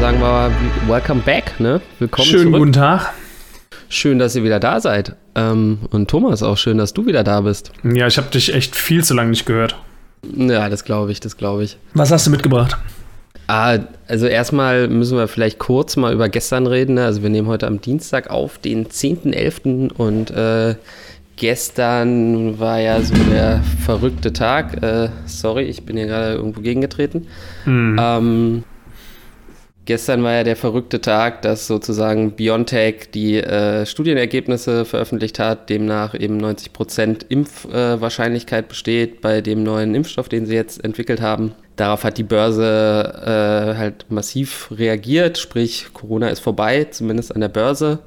sagen wir welcome back, ne? Willkommen Schönen zurück. guten Tag. Schön, dass ihr wieder da seid. Ähm, und Thomas, auch schön, dass du wieder da bist. Ja, ich habe dich echt viel zu lange nicht gehört. Ja, das glaube ich, das glaube ich. Was hast du mitgebracht? Ah, also erstmal müssen wir vielleicht kurz mal über gestern reden. Ne? Also wir nehmen heute am Dienstag auf, den 10.11. und äh, gestern war ja so der verrückte Tag. Äh, sorry, ich bin hier gerade irgendwo gegengetreten. Mhm. Ähm, gestern war ja der verrückte Tag, dass sozusagen BioNTech die äh, Studienergebnisse veröffentlicht hat, demnach eben 90% Impfwahrscheinlichkeit äh, besteht bei dem neuen Impfstoff, den sie jetzt entwickelt haben. Darauf hat die Börse äh, halt massiv reagiert, sprich Corona ist vorbei, zumindest an der Börse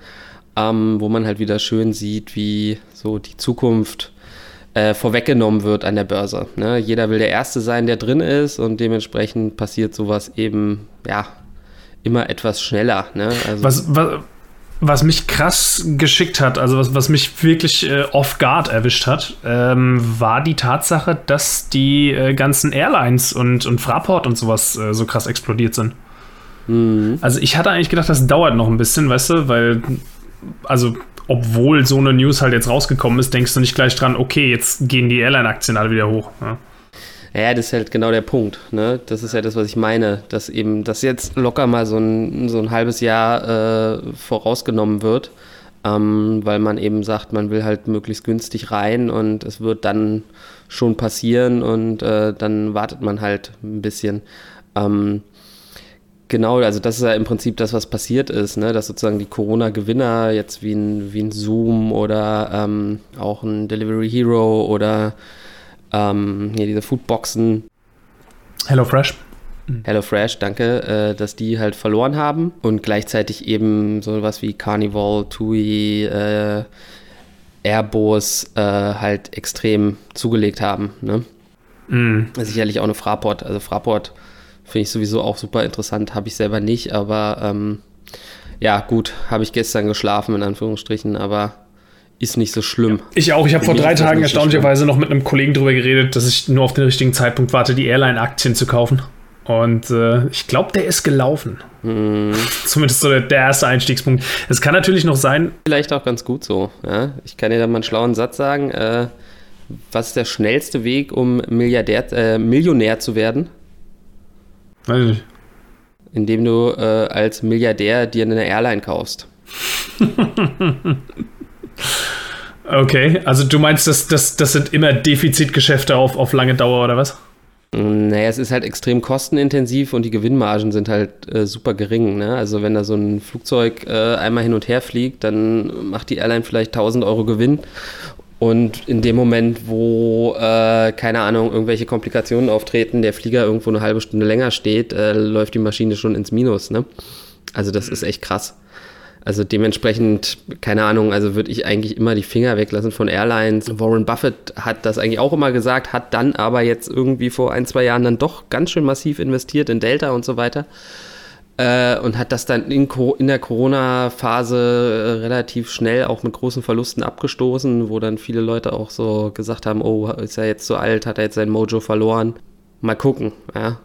ähm, wo man halt wieder schön sieht, wie so die Zukunft äh, vorweggenommen wird an der Börse. Ne? Jeder will der Erste sein, der drin ist und dementsprechend passiert sowas eben, ja, immer etwas schneller. Ne? Also was, was, was mich krass geschickt hat, also was, was mich wirklich äh, off guard erwischt hat, ähm, war die Tatsache, dass die äh, ganzen Airlines und, und Fraport und sowas äh, so krass explodiert sind. Mhm. Also ich hatte eigentlich gedacht, das dauert noch ein bisschen, weißt du, weil also obwohl so eine News halt jetzt rausgekommen ist, denkst du nicht gleich dran, okay, jetzt gehen die Airline-Aktien alle wieder hoch. Ja. Ja, das ist halt genau der Punkt. Ne? Das ist ja das, was ich meine, dass eben das jetzt locker mal so ein, so ein halbes Jahr äh, vorausgenommen wird, ähm, weil man eben sagt, man will halt möglichst günstig rein und es wird dann schon passieren und äh, dann wartet man halt ein bisschen. Ähm, Genau, also das ist ja im Prinzip das, was passiert ist, ne? dass sozusagen die Corona-Gewinner jetzt wie ein, wie ein Zoom oder ähm, auch ein Delivery Hero oder ähm, hier diese Foodboxen. HelloFresh. HelloFresh, danke, äh, dass die halt verloren haben und gleichzeitig eben sowas wie Carnival, TUI, äh, Airbus äh, halt extrem zugelegt haben. Ne? Mm. Sicherlich auch eine Fraport. Also Fraport Finde ich sowieso auch super interessant, habe ich selber nicht, aber ähm, ja, gut, habe ich gestern geschlafen, in Anführungsstrichen, aber ist nicht so schlimm. Ich auch. Ich habe vor drei Tagen erstaunlicherweise so noch mit einem Kollegen darüber geredet, dass ich nur auf den richtigen Zeitpunkt warte, die Airline-Aktien zu kaufen. Und äh, ich glaube, der ist gelaufen. Mm. Zumindest so der, der, erste Einstiegspunkt. Es kann natürlich noch sein. Vielleicht auch ganz gut so. Ja? Ich kann dir da mal einen schlauen Satz sagen. Äh, was ist der schnellste Weg, um Milliardär, äh, Millionär zu werden? Weiß ich nicht. Indem du äh, als Milliardär dir eine Airline kaufst. okay, also du meinst, das, das, das sind immer Defizitgeschäfte auf, auf lange Dauer oder was? Naja, es ist halt extrem kostenintensiv und die Gewinnmargen sind halt äh, super gering. Ne? Also wenn da so ein Flugzeug äh, einmal hin und her fliegt, dann macht die Airline vielleicht 1000 Euro Gewinn und in dem Moment, wo, äh, keine Ahnung, irgendwelche Komplikationen auftreten, der Flieger irgendwo eine halbe Stunde länger steht, äh, läuft die Maschine schon ins Minus. Ne? Also das ist echt krass. Also dementsprechend, keine Ahnung, also würde ich eigentlich immer die Finger weglassen von Airlines. Warren Buffett hat das eigentlich auch immer gesagt, hat dann aber jetzt irgendwie vor ein, zwei Jahren dann doch ganz schön massiv investiert in Delta und so weiter. Äh, und hat das dann in, in der Corona-Phase äh, relativ schnell auch mit großen Verlusten abgestoßen, wo dann viele Leute auch so gesagt haben, oh, ist er jetzt so alt, hat er jetzt sein Mojo verloren. Mal gucken, ja.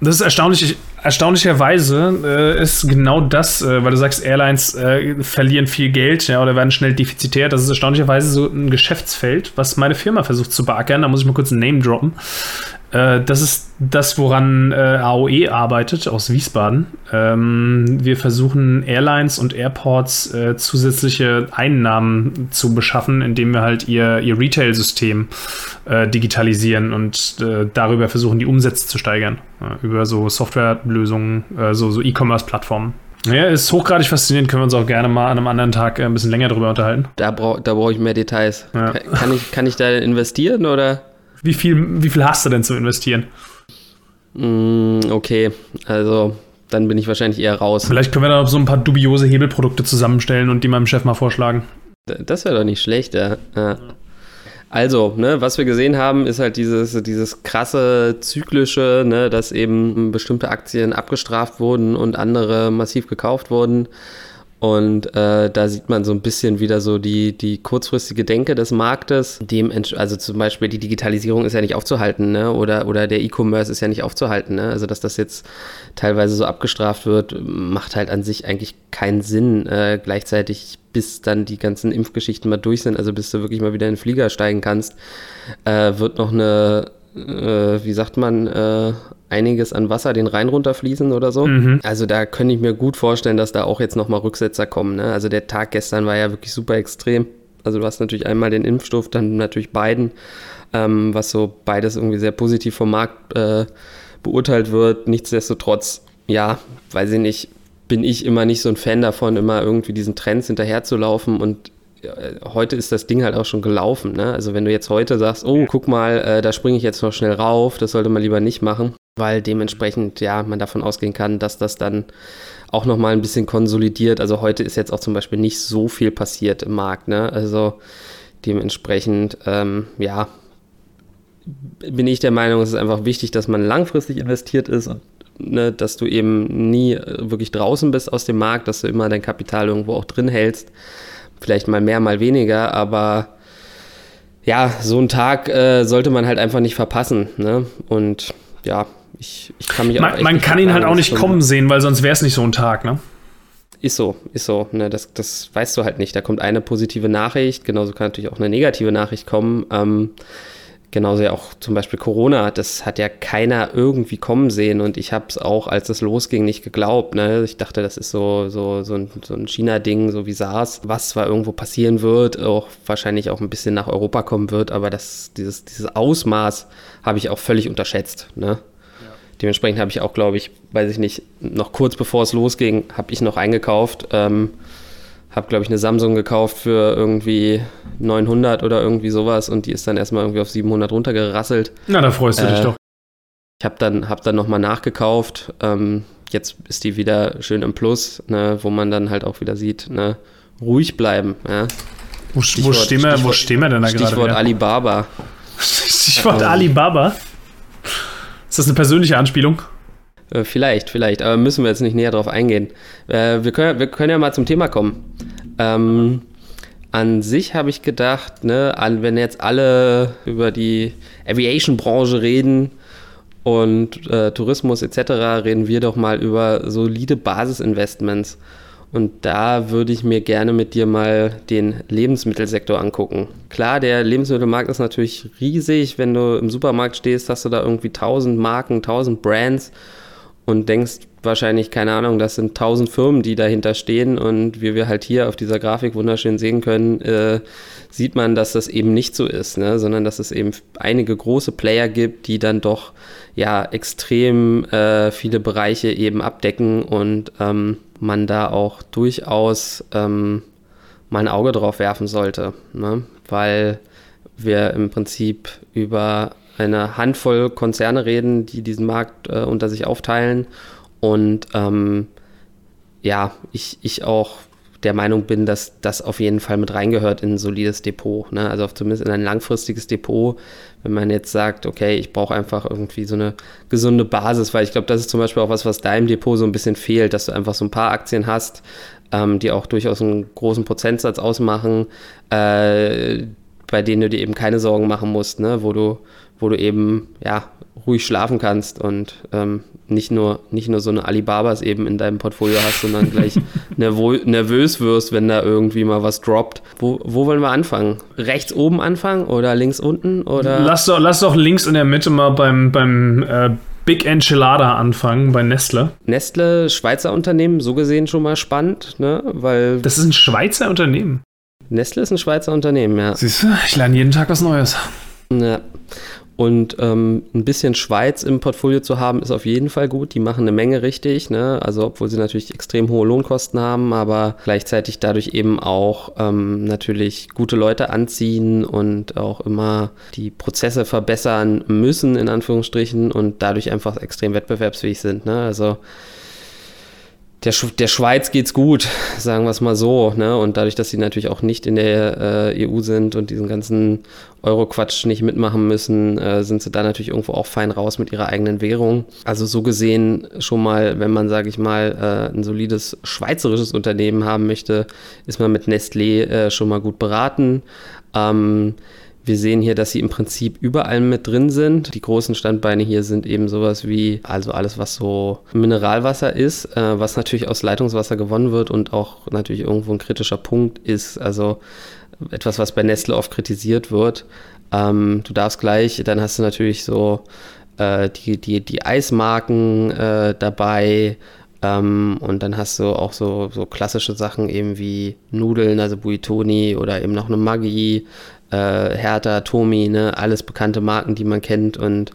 Das ist erstaunlich, erstaunlicherweise äh, ist genau das, äh, weil du sagst, Airlines äh, verlieren viel Geld ja, oder werden schnell defizitär. Das ist erstaunlicherweise so ein Geschäftsfeld, was meine Firma versucht zu beackern. Da muss ich mal kurz ein Name droppen. Äh, das ist das, woran äh, AOE arbeitet aus Wiesbaden. Ähm, wir versuchen Airlines und Airports äh, zusätzliche Einnahmen zu beschaffen, indem wir halt ihr, ihr Retail-System digitalisieren und darüber versuchen, die Umsätze zu steigern. über so Softwarelösungen, so, so E-Commerce-Plattformen. Ja, ist hochgradig faszinierend. Können wir uns auch gerne mal an einem anderen Tag ein bisschen länger drüber unterhalten. Da, brauche da brauche ich mehr Details. Ja. Kann, ich, kann ich da investieren oder? Wie viel, wie viel hast du denn zu investieren? Mm, okay, also dann bin ich wahrscheinlich eher raus. Vielleicht können wir da so ein paar dubiose Hebelprodukte zusammenstellen und die meinem Chef mal vorschlagen. Das wäre doch nicht schlecht, ja. ja. Also, ne, was wir gesehen haben, ist halt dieses, dieses krasse zyklische, ne, dass eben bestimmte Aktien abgestraft wurden und andere massiv gekauft wurden. Und äh, da sieht man so ein bisschen wieder so die, die kurzfristige Denke des Marktes. Dem, also zum Beispiel die Digitalisierung ist ja nicht aufzuhalten, ne? Oder, oder der E-Commerce ist ja nicht aufzuhalten. Ne? Also dass das jetzt teilweise so abgestraft wird, macht halt an sich eigentlich keinen Sinn. Äh, gleichzeitig, bis dann die ganzen Impfgeschichten mal durch sind, also bis du wirklich mal wieder in den Flieger steigen kannst, äh, wird noch eine äh, wie sagt man, äh, einiges an Wasser den Rhein runterfließen oder so. Mhm. Also da könnte ich mir gut vorstellen, dass da auch jetzt nochmal Rücksetzer kommen. Ne? Also der Tag gestern war ja wirklich super extrem. Also du hast natürlich einmal den Impfstoff, dann natürlich beiden, ähm, was so beides irgendwie sehr positiv vom Markt äh, beurteilt wird. Nichtsdestotrotz, ja, weiß ich nicht, bin ich immer nicht so ein Fan davon, immer irgendwie diesen Trends hinterherzulaufen und äh, heute ist das Ding halt auch schon gelaufen. Ne? Also wenn du jetzt heute sagst, oh, guck mal, äh, da springe ich jetzt noch schnell rauf, das sollte man lieber nicht machen, weil dementsprechend, ja, man davon ausgehen kann, dass das dann auch nochmal ein bisschen konsolidiert. Also heute ist jetzt auch zum Beispiel nicht so viel passiert im Markt. Ne? Also dementsprechend, ähm, ja, bin ich der Meinung, es ist einfach wichtig, dass man langfristig investiert ist und ne, dass du eben nie wirklich draußen bist aus dem Markt, dass du immer dein Kapital irgendwo auch drin hältst vielleicht mal mehr, mal weniger, aber ja, so einen Tag äh, sollte man halt einfach nicht verpassen. Ne? Und ja, ich, ich kann mich Man, man kann ihn halt auch nicht kommen sehen, weil sonst wäre es nicht so ein Tag, ne? Ist so, ist so. Ne? Das, das weißt du halt nicht. Da kommt eine positive Nachricht, genauso kann natürlich auch eine negative Nachricht kommen. Ähm, Genauso ja auch zum Beispiel Corona, das hat ja keiner irgendwie kommen sehen und ich habe es auch, als es losging, nicht geglaubt. Ne? Ich dachte, das ist so, so, so ein, so ein China-Ding, so wie SARS, was zwar irgendwo passieren wird, auch wahrscheinlich auch ein bisschen nach Europa kommen wird, aber das, dieses, dieses Ausmaß habe ich auch völlig unterschätzt. Ne? Dementsprechend habe ich auch, glaube ich, weiß ich nicht, noch kurz bevor es losging, habe ich noch eingekauft. Ähm, habe, glaube ich, eine Samsung gekauft für irgendwie 900 oder irgendwie sowas und die ist dann erstmal irgendwie auf 700 runtergerasselt. Na, da freust du äh, dich doch. Ich habe dann, hab dann nochmal nachgekauft. Ähm, jetzt ist die wieder schön im Plus, ne, wo man dann halt auch wieder sieht, ne, ruhig bleiben. Ja. Wo, wo, stehen wir, wo stehen wir denn da gerade? Stichwort Alibaba. Stichwort ähm, Alibaba? Ist das eine persönliche Anspielung? Äh, vielleicht, vielleicht, aber müssen wir jetzt nicht näher drauf eingehen. Äh, wir, können, wir können ja mal zum Thema kommen. Ähm, an sich habe ich gedacht, ne, wenn jetzt alle über die Aviation-Branche reden und äh, Tourismus etc., reden wir doch mal über solide Basisinvestments. Und da würde ich mir gerne mit dir mal den Lebensmittelsektor angucken. Klar, der Lebensmittelmarkt ist natürlich riesig. Wenn du im Supermarkt stehst, hast du da irgendwie 1000 Marken, 1000 Brands und denkst wahrscheinlich, keine Ahnung, das sind tausend Firmen, die dahinter stehen und wie wir halt hier auf dieser Grafik wunderschön sehen können, äh, sieht man, dass das eben nicht so ist, ne? sondern dass es eben einige große Player gibt, die dann doch ja extrem äh, viele Bereiche eben abdecken und ähm, man da auch durchaus ähm, mal ein Auge drauf werfen sollte, ne? weil wir im Prinzip über eine Handvoll Konzerne reden, die diesen Markt äh, unter sich aufteilen. Und ähm, ja, ich, ich auch der Meinung bin, dass das auf jeden Fall mit reingehört in ein solides Depot. Ne? Also zumindest in ein langfristiges Depot, wenn man jetzt sagt, okay, ich brauche einfach irgendwie so eine gesunde Basis, weil ich glaube, das ist zum Beispiel auch was, was deinem Depot so ein bisschen fehlt, dass du einfach so ein paar Aktien hast, ähm, die auch durchaus einen großen Prozentsatz ausmachen, äh, bei denen du dir eben keine Sorgen machen musst, ne? wo du wo du eben ja ruhig schlafen kannst und ähm, nicht nur nicht nur so eine Alibabas eben in deinem Portfolio hast, sondern gleich nervös wirst, wenn da irgendwie mal was droppt. Wo, wo wollen wir anfangen? Rechts oben anfangen oder links unten oder? Lass doch, lass doch links in der Mitte mal beim beim äh Big Enchilada anfangen bei Nestle. Nestle, Schweizer Unternehmen, so gesehen schon mal spannend, ne? Weil. Das ist ein Schweizer Unternehmen. Nestle ist ein Schweizer Unternehmen, ja. Siehst du, ich lerne jeden Tag was Neues. Ja. Und ähm, ein bisschen Schweiz im Portfolio zu haben, ist auf jeden Fall gut. Die machen eine Menge richtig, ne? Also obwohl sie natürlich extrem hohe Lohnkosten haben, aber gleichzeitig dadurch eben auch ähm, natürlich gute Leute anziehen und auch immer die Prozesse verbessern müssen, in Anführungsstrichen, und dadurch einfach extrem wettbewerbsfähig sind. Ne? Also der, Sch der Schweiz geht's gut, sagen wir es mal so. Ne? Und dadurch, dass sie natürlich auch nicht in der äh, EU sind und diesen ganzen Euro-Quatsch nicht mitmachen müssen, äh, sind sie da natürlich irgendwo auch fein raus mit ihrer eigenen Währung. Also so gesehen schon mal, wenn man, sage ich mal, äh, ein solides schweizerisches Unternehmen haben möchte, ist man mit Nestlé äh, schon mal gut beraten. Ähm, wir sehen hier, dass sie im Prinzip überall mit drin sind. Die großen Standbeine hier sind eben sowas wie, also alles, was so Mineralwasser ist, äh, was natürlich aus Leitungswasser gewonnen wird und auch natürlich irgendwo ein kritischer Punkt ist. Also etwas, was bei Nestle oft kritisiert wird. Ähm, du darfst gleich, dann hast du natürlich so äh, die, die, die Eismarken äh, dabei. Ähm, und dann hast du auch so, so klassische Sachen eben wie Nudeln, also Buitoni oder eben noch eine Maggi äh, Hertha, Tomi, ne, alles bekannte Marken, die man kennt und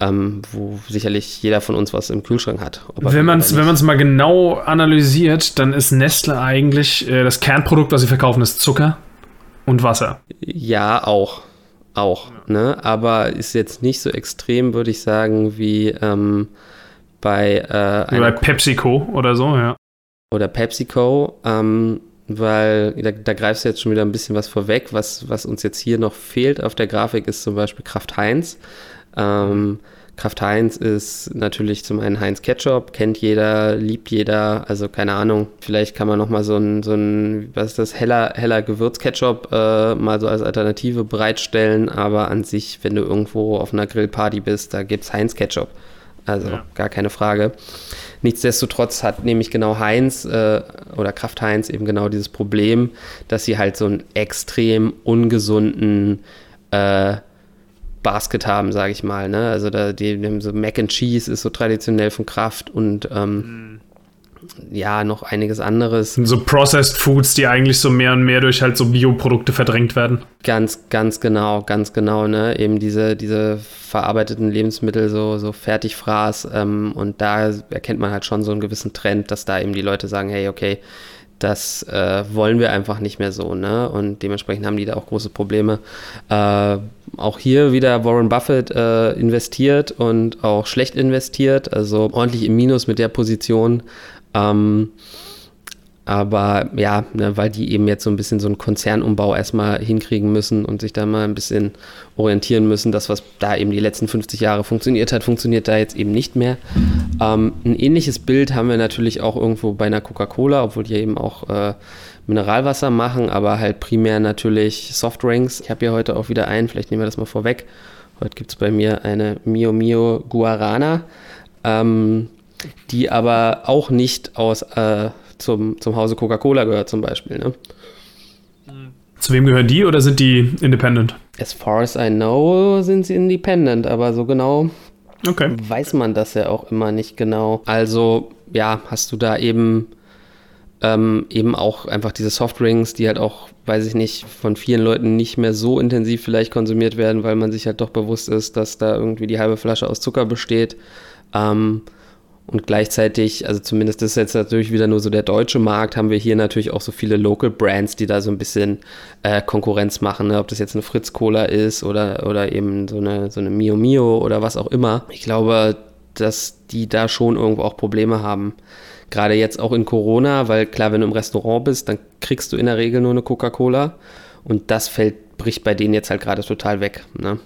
ähm, wo sicherlich jeder von uns was im Kühlschrank hat. Wenn man es wenn mal genau analysiert, dann ist Nestle eigentlich äh, das Kernprodukt, was sie verkaufen, ist Zucker und Wasser. Ja, auch. Auch. Ja. Ne? Aber ist jetzt nicht so extrem, würde ich sagen, wie ähm, bei, äh, wie bei PepsiCo oder so, ja. Oder PepsiCo. Ähm, weil da, da, greifst du jetzt schon wieder ein bisschen was vorweg. Was, was uns jetzt hier noch fehlt auf der Grafik ist zum Beispiel Kraft Heinz. Ähm, Kraft Heinz ist natürlich zum einen Heinz Ketchup, kennt jeder, liebt jeder, also keine Ahnung, vielleicht kann man nochmal so ein, so ein, was ist das, heller, heller Gewürzketchup äh, mal so als Alternative bereitstellen, aber an sich, wenn du irgendwo auf einer Grillparty bist, da gibt es Heinz Ketchup. Also ja. gar keine Frage. Nichtsdestotrotz hat nämlich genau Heinz äh, oder Kraft Heinz eben genau dieses Problem, dass sie halt so einen extrem ungesunden äh, Basket haben, sage ich mal. Ne? Also da, die, die, so Mac and Cheese ist so traditionell von Kraft und ähm, mhm ja, noch einiges anderes. So Processed Foods, die eigentlich so mehr und mehr durch halt so Bioprodukte verdrängt werden. Ganz, ganz genau, ganz genau, ne? Eben diese, diese verarbeiteten Lebensmittel, so, so Fertigfraß. Ähm, und da erkennt man halt schon so einen gewissen Trend, dass da eben die Leute sagen, hey, okay, das äh, wollen wir einfach nicht mehr so, ne? Und dementsprechend haben die da auch große Probleme. Äh, auch hier wieder Warren Buffett äh, investiert und auch schlecht investiert, also ordentlich im Minus mit der Position. Ähm, aber ja, ne, weil die eben jetzt so ein bisschen so einen Konzernumbau erstmal hinkriegen müssen und sich da mal ein bisschen orientieren müssen. Das, was da eben die letzten 50 Jahre funktioniert hat, funktioniert da jetzt eben nicht mehr. Ähm, ein ähnliches Bild haben wir natürlich auch irgendwo bei einer Coca-Cola, obwohl die eben auch äh, Mineralwasser machen, aber halt primär natürlich Softdrinks. Ich habe hier heute auch wieder einen, vielleicht nehmen wir das mal vorweg. Heute gibt es bei mir eine Mio Mio Guarana. Ähm, die aber auch nicht aus äh, zum, zum Hause Coca-Cola gehört zum Beispiel. Ne? Zu wem gehören die oder sind die independent? As far as I know sind sie independent, aber so genau okay. weiß man das ja auch immer nicht genau. Also ja, hast du da eben ähm, eben auch einfach diese Softdrinks, die halt auch, weiß ich nicht, von vielen Leuten nicht mehr so intensiv vielleicht konsumiert werden, weil man sich halt doch bewusst ist, dass da irgendwie die halbe Flasche aus Zucker besteht. Ähm, und gleichzeitig, also zumindest das ist jetzt natürlich wieder nur so der deutsche Markt, haben wir hier natürlich auch so viele Local Brands, die da so ein bisschen äh, Konkurrenz machen. Ne? Ob das jetzt eine Fritz Cola ist oder, oder eben so eine, so eine Mio Mio oder was auch immer. Ich glaube, dass die da schon irgendwo auch Probleme haben. Gerade jetzt auch in Corona, weil klar, wenn du im Restaurant bist, dann kriegst du in der Regel nur eine Coca-Cola. Und das fällt, bricht bei denen jetzt halt gerade total weg. Ne?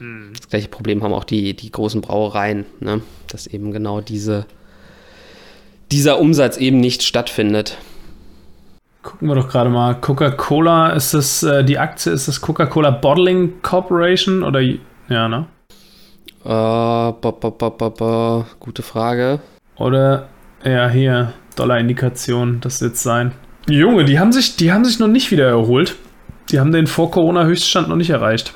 Das gleiche Problem haben auch die, die großen Brauereien, ne? dass eben genau diese, dieser Umsatz eben nicht stattfindet. Gucken wir doch gerade mal. Coca-Cola, ist das, äh, die Aktie, ist das Coca-Cola Bottling Corporation oder, ja, ne? Uh, ba, ba, ba, Gute Frage. Oder, ja, hier, Dollar-Indikation, das wird sein. Junge, die haben, sich, die haben sich noch nicht wieder erholt. Die haben den Vor-Corona-Höchststand noch nicht erreicht.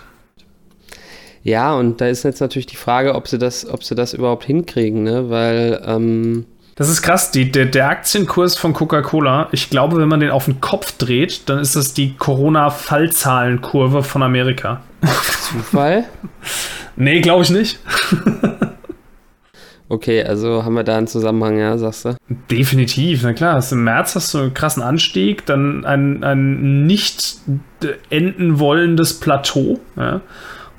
Ja, und da ist jetzt natürlich die Frage, ob sie das, ob sie das überhaupt hinkriegen, ne? Weil ähm das ist krass, die, der, der Aktienkurs von Coca-Cola, ich glaube, wenn man den auf den Kopf dreht, dann ist das die Corona-Fallzahlenkurve von Amerika. Zufall? nee, glaube ich nicht. Okay, also haben wir da einen Zusammenhang, ja, sagst du? Definitiv, na klar. Im März hast du einen krassen Anstieg, dann ein, ein nicht enden wollendes Plateau. Ja.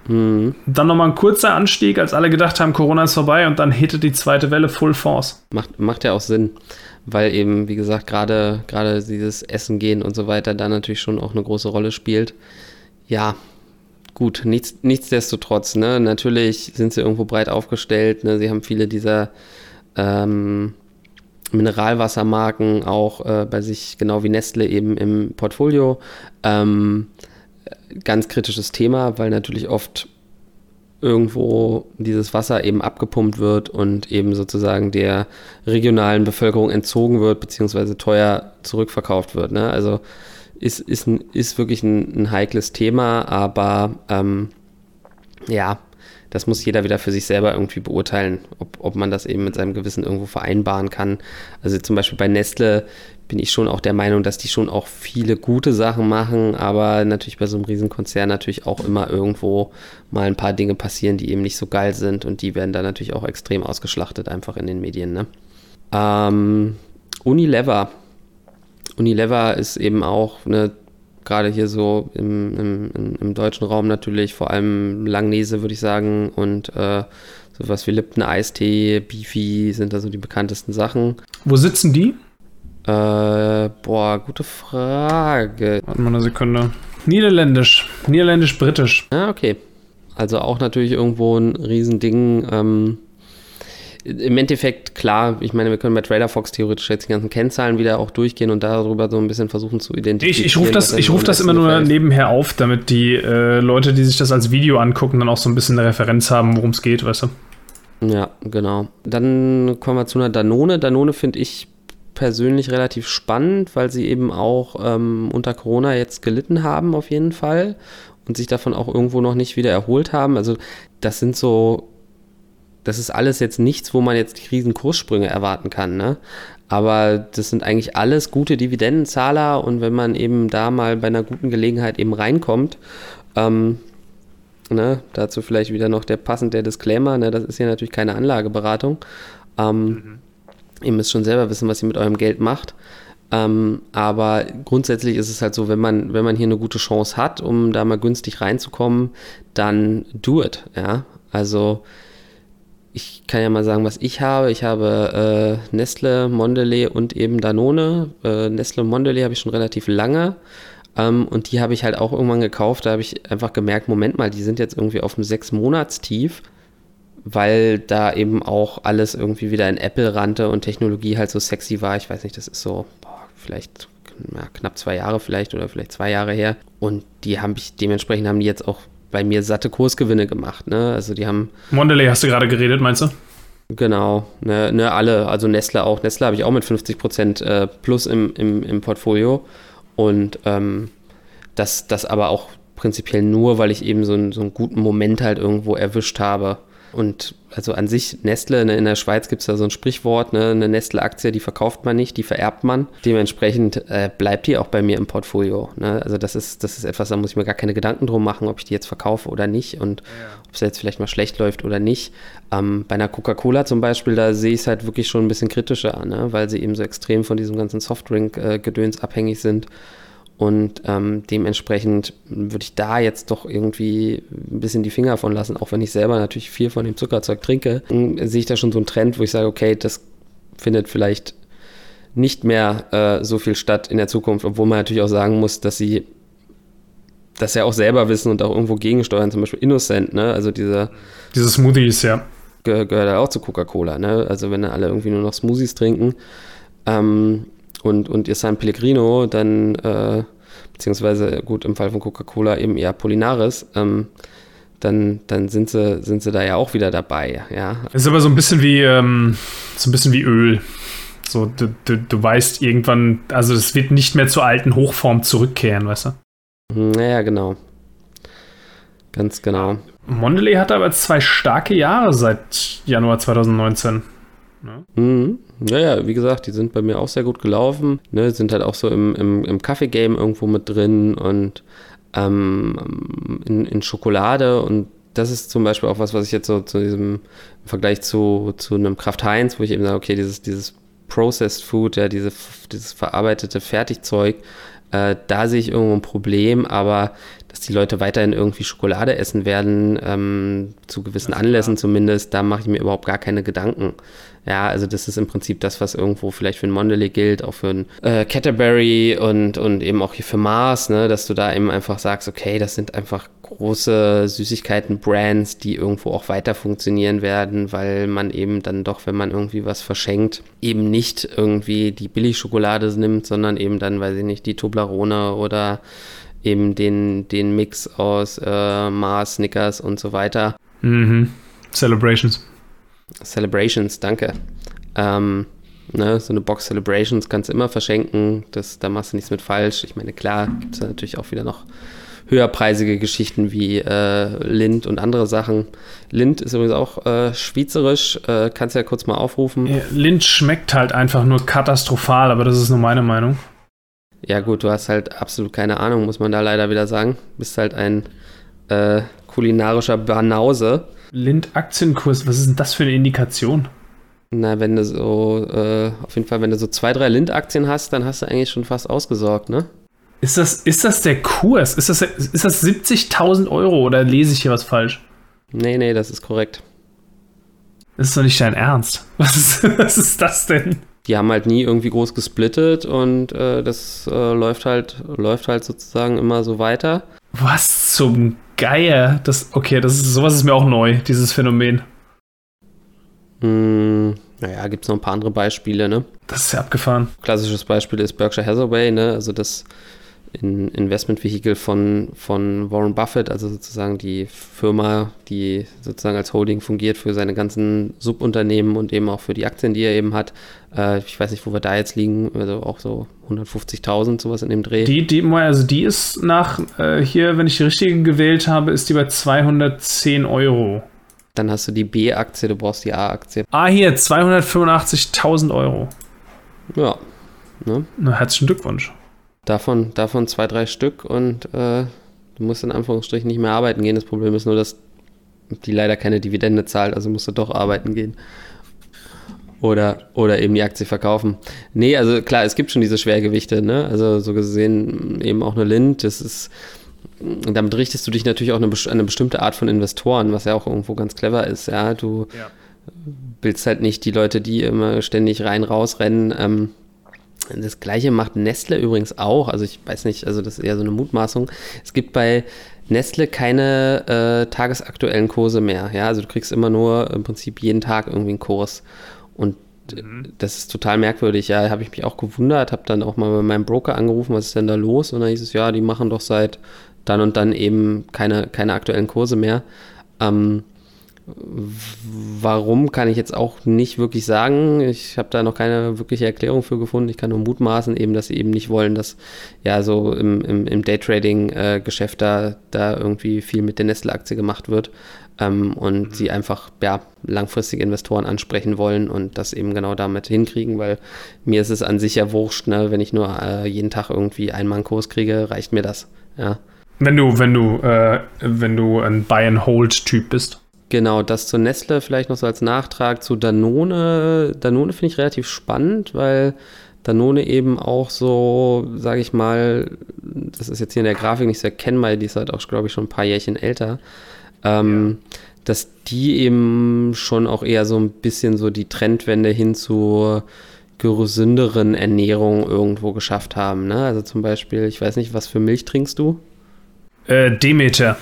Dann nochmal ein kurzer Anstieg, als alle gedacht haben, Corona ist vorbei und dann hittet die zweite Welle Full Force. Macht, macht ja auch Sinn, weil eben, wie gesagt, gerade dieses Essen gehen und so weiter da natürlich schon auch eine große Rolle spielt. Ja, gut, nichts, nichtsdestotrotz, ne, natürlich sind sie irgendwo breit aufgestellt, ne, sie haben viele dieser ähm, Mineralwassermarken auch äh, bei sich, genau wie Nestle eben im Portfolio. Ähm, ganz kritisches Thema, weil natürlich oft irgendwo dieses Wasser eben abgepumpt wird und eben sozusagen der regionalen Bevölkerung entzogen wird, beziehungsweise teuer zurückverkauft wird. Ne? Also ist, ist, ist wirklich ein, ein heikles Thema, aber ähm, ja, das muss jeder wieder für sich selber irgendwie beurteilen, ob, ob man das eben mit seinem Gewissen irgendwo vereinbaren kann. Also zum Beispiel bei Nestle bin ich schon auch der Meinung, dass die schon auch viele gute Sachen machen, aber natürlich bei so einem Riesenkonzern natürlich auch immer irgendwo mal ein paar Dinge passieren, die eben nicht so geil sind und die werden dann natürlich auch extrem ausgeschlachtet einfach in den Medien. Ne? Ähm, Unilever. Unilever ist eben auch eine gerade hier so im, im, im, deutschen Raum natürlich, vor allem Langnese würde ich sagen und äh, sowas wie Lipton Eistee, Beefy sind da so die bekanntesten Sachen. Wo sitzen die? Äh, boah, gute Frage. Warte mal eine Sekunde. Niederländisch. Niederländisch-britisch. Ah, okay. Also auch natürlich irgendwo ein Riesending. Ähm, Im Endeffekt, klar, ich meine, wir können bei Trader Fox theoretisch jetzt die ganzen Kennzahlen wieder auch durchgehen und darüber so ein bisschen versuchen zu identifizieren. Ich, ich rufe das, ich ruf das immer nur gefällt. nebenher auf, damit die äh, Leute, die sich das als Video angucken, dann auch so ein bisschen eine Referenz haben, worum es geht, weißt du? Ja, genau. Dann kommen wir zu einer Danone. Danone finde ich persönlich relativ spannend, weil sie eben auch ähm, unter Corona jetzt gelitten haben auf jeden Fall und sich davon auch irgendwo noch nicht wieder erholt haben. Also das sind so, das ist alles jetzt nichts, wo man jetzt riesen Kurssprünge erwarten kann, ne? Aber das sind eigentlich alles gute Dividendenzahler und wenn man eben da mal bei einer guten Gelegenheit eben reinkommt, ähm, ne, dazu vielleicht wieder noch der passende Disclaimer, ne, das ist ja natürlich keine Anlageberatung. Ähm, mhm Ihr müsst schon selber wissen, was ihr mit eurem Geld macht. Ähm, aber grundsätzlich ist es halt so, wenn man, wenn man hier eine gute Chance hat, um da mal günstig reinzukommen, dann do it. Ja? Also ich kann ja mal sagen, was ich habe. Ich habe äh, Nestle, Mondelez und eben Danone. Äh, Nestle und Mondelez habe ich schon relativ lange. Ähm, und die habe ich halt auch irgendwann gekauft. Da habe ich einfach gemerkt, Moment mal, die sind jetzt irgendwie auf einem sechs Monats Tief weil da eben auch alles irgendwie wieder in Apple rannte und Technologie halt so sexy war. Ich weiß nicht, das ist so boah, vielleicht ja, knapp zwei Jahre vielleicht oder vielleicht zwei Jahre her. Und die haben ich, dementsprechend haben die jetzt auch bei mir satte Kursgewinne gemacht. Ne? Also die haben. Mondelez hast du gerade geredet, meinst du? Genau, ne, ne, alle, also Nestle auch. Nestle habe ich auch mit 50 Prozent äh, plus im, im, im Portfolio. Und ähm, das, das aber auch prinzipiell nur, weil ich eben so, einen, so einen guten Moment halt irgendwo erwischt habe. Und also an sich, Nestle, ne, in der Schweiz gibt es da so ein Sprichwort, ne, eine Nestle-Aktie, die verkauft man nicht, die vererbt man. Dementsprechend äh, bleibt die auch bei mir im Portfolio. Ne? Also das ist, das ist etwas, da muss ich mir gar keine Gedanken drum machen, ob ich die jetzt verkaufe oder nicht und ja. ob es jetzt vielleicht mal schlecht läuft oder nicht. Ähm, bei einer Coca-Cola zum Beispiel, da sehe ich es halt wirklich schon ein bisschen kritischer an, ne? weil sie eben so extrem von diesem ganzen Softdrink-Gedöns äh, abhängig sind. Und ähm, dementsprechend würde ich da jetzt doch irgendwie ein bisschen die Finger von lassen, auch wenn ich selber natürlich viel von dem Zuckerzeug trinke, sehe ich da schon so einen Trend, wo ich sage, okay, das findet vielleicht nicht mehr äh, so viel statt in der Zukunft, obwohl man natürlich auch sagen muss, dass sie das ja auch selber wissen und auch irgendwo gegensteuern, zum Beispiel Innocent, ne? Also diese. Diese Smoothies, ja. Gehört ja auch zu Coca-Cola, ne? Also wenn alle irgendwie nur noch Smoothies trinken, ähm, und, und ihr San Pellegrino, dann, äh, beziehungsweise gut, im Fall von Coca-Cola eben eher Polinaris, ähm, dann, dann sind, sie, sind sie da ja auch wieder dabei, ja. Ist aber so ein bisschen wie, ähm, so ein bisschen wie Öl. So, du, du, du weißt irgendwann, also es wird nicht mehr zur alten Hochform zurückkehren, weißt du? Naja, genau. Ganz genau. Mondelez hatte aber zwei starke Jahre seit Januar 2019. Ne? Mhm. Naja, wie gesagt, die sind bei mir auch sehr gut gelaufen. Ne? Sind halt auch so im, im, im Kaffee-Game irgendwo mit drin und ähm, in, in Schokolade und das ist zum Beispiel auch was, was ich jetzt so zu diesem im Vergleich zu, zu einem Kraft Heinz, wo ich eben sage, okay, dieses, dieses Processed Food, ja, diese, dieses verarbeitete Fertigzeug, äh, da sehe ich irgendwo ein Problem, aber dass die Leute weiterhin irgendwie Schokolade essen werden, ähm, zu gewissen Anlässen zumindest, da mache ich mir überhaupt gar keine Gedanken. Ja, also das ist im Prinzip das, was irgendwo vielleicht für ein Mondelez gilt, auch für ein äh, Canterbury und, und eben auch hier für Mars, ne, dass du da eben einfach sagst, okay, das sind einfach große Süßigkeiten-Brands, die irgendwo auch weiter funktionieren werden, weil man eben dann doch, wenn man irgendwie was verschenkt, eben nicht irgendwie die Billigschokolade nimmt, sondern eben dann, weiß ich nicht, die Toblerone oder eben den, den Mix aus äh, Mars, Snickers und so weiter. Mhm. Celebrations. Celebrations, danke. Ähm, ne, so eine Box Celebrations kannst du immer verschenken. Das, da machst du nichts mit falsch. Ich meine, klar, gibt es natürlich auch wieder noch höherpreisige Geschichten wie äh, Lind und andere Sachen. Lind ist übrigens auch äh, schweizerisch, äh, kannst du ja kurz mal aufrufen. Ja, Lind schmeckt halt einfach nur katastrophal, aber das ist nur meine Meinung. Ja, gut, du hast halt absolut keine Ahnung, muss man da leider wieder sagen. Bist halt ein äh, kulinarischer Banause. Lind-Aktienkurs, was ist denn das für eine Indikation? Na, wenn du so, äh, auf jeden Fall, wenn du so zwei, drei Lind-Aktien hast, dann hast du eigentlich schon fast ausgesorgt, ne? Ist das, ist das der Kurs? Ist das, ist das 70.000 Euro oder lese ich hier was falsch? Nee, nee, das ist korrekt. Das ist doch nicht dein Ernst. Was ist, was ist das denn? Die haben halt nie irgendwie groß gesplittet und äh, das äh, läuft halt, läuft halt sozusagen immer so weiter. Was zum Geier? Das, okay, das ist, sowas ist mir auch neu, dieses Phänomen. Hm, naja, gibt es noch ein paar andere Beispiele, ne? Das ist ja abgefahren. Klassisches Beispiel ist Berkshire Hathaway, ne? Also das in Investmentvehikel von, von Warren Buffett, also sozusagen die Firma, die sozusagen als Holding fungiert für seine ganzen Subunternehmen und eben auch für die Aktien, die er eben hat. Äh, ich weiß nicht, wo wir da jetzt liegen, also auch so 150.000, sowas in dem Dreh. Die, die, also die ist nach, äh, hier, wenn ich die richtige gewählt habe, ist die bei 210 Euro. Dann hast du die B-Aktie, du brauchst die A-Aktie. Ah, hier, 285.000 Euro. Ja. Ne? Na, herzlichen Glückwunsch. Davon, davon zwei, drei Stück und äh, du musst in Anführungsstrichen nicht mehr arbeiten gehen. Das Problem ist nur, dass die leider keine Dividende zahlt, also musst du doch arbeiten gehen. Oder, oder eben die Aktie verkaufen. Nee, also klar, es gibt schon diese Schwergewichte, ne? Also so gesehen eben auch eine Lind, das ist, damit richtest du dich natürlich auch eine, eine bestimmte Art von Investoren, was ja auch irgendwo ganz clever ist, ja. Du ja. willst halt nicht die Leute, die immer ständig rein raus rennen, ähm, das gleiche macht Nestle übrigens auch. Also ich weiß nicht, also das ist eher so eine Mutmaßung. Es gibt bei Nestle keine äh, tagesaktuellen Kurse mehr. Ja, also du kriegst immer nur im Prinzip jeden Tag irgendwie einen Kurs. Und mhm. das ist total merkwürdig. Ja, habe ich mich auch gewundert, habe dann auch mal bei meinem Broker angerufen, was ist denn da los? Und dann hieß es, ja, die machen doch seit dann und dann eben keine, keine aktuellen Kurse mehr. Ähm, Warum kann ich jetzt auch nicht wirklich sagen. Ich habe da noch keine wirkliche Erklärung für gefunden. Ich kann nur mutmaßen, eben, dass sie eben nicht wollen, dass ja so im, im, im Daytrading-Geschäft da, da irgendwie viel mit der Nestle-Aktie gemacht wird. Ähm, und mhm. sie einfach ja, langfristige Investoren ansprechen wollen und das eben genau damit hinkriegen, weil mir ist es an sich ja wurscht, ne? wenn ich nur äh, jeden Tag irgendwie einmal einen Kurs kriege, reicht mir das. Ja. Wenn du, wenn du, äh, wenn du ein Buy-and-Hold-Typ bist. Genau, das zu Nestle vielleicht noch so als Nachtrag zu Danone. Danone finde ich relativ spannend, weil Danone eben auch so, sage ich mal, das ist jetzt hier in der Grafik nicht so erkennbar, die ist halt auch, glaube ich, schon ein paar Jährchen älter, ähm, ja. dass die eben schon auch eher so ein bisschen so die Trendwende hin zur gesünderen Ernährung irgendwo geschafft haben. Ne? Also zum Beispiel, ich weiß nicht, was für Milch trinkst du? Äh, Demeter.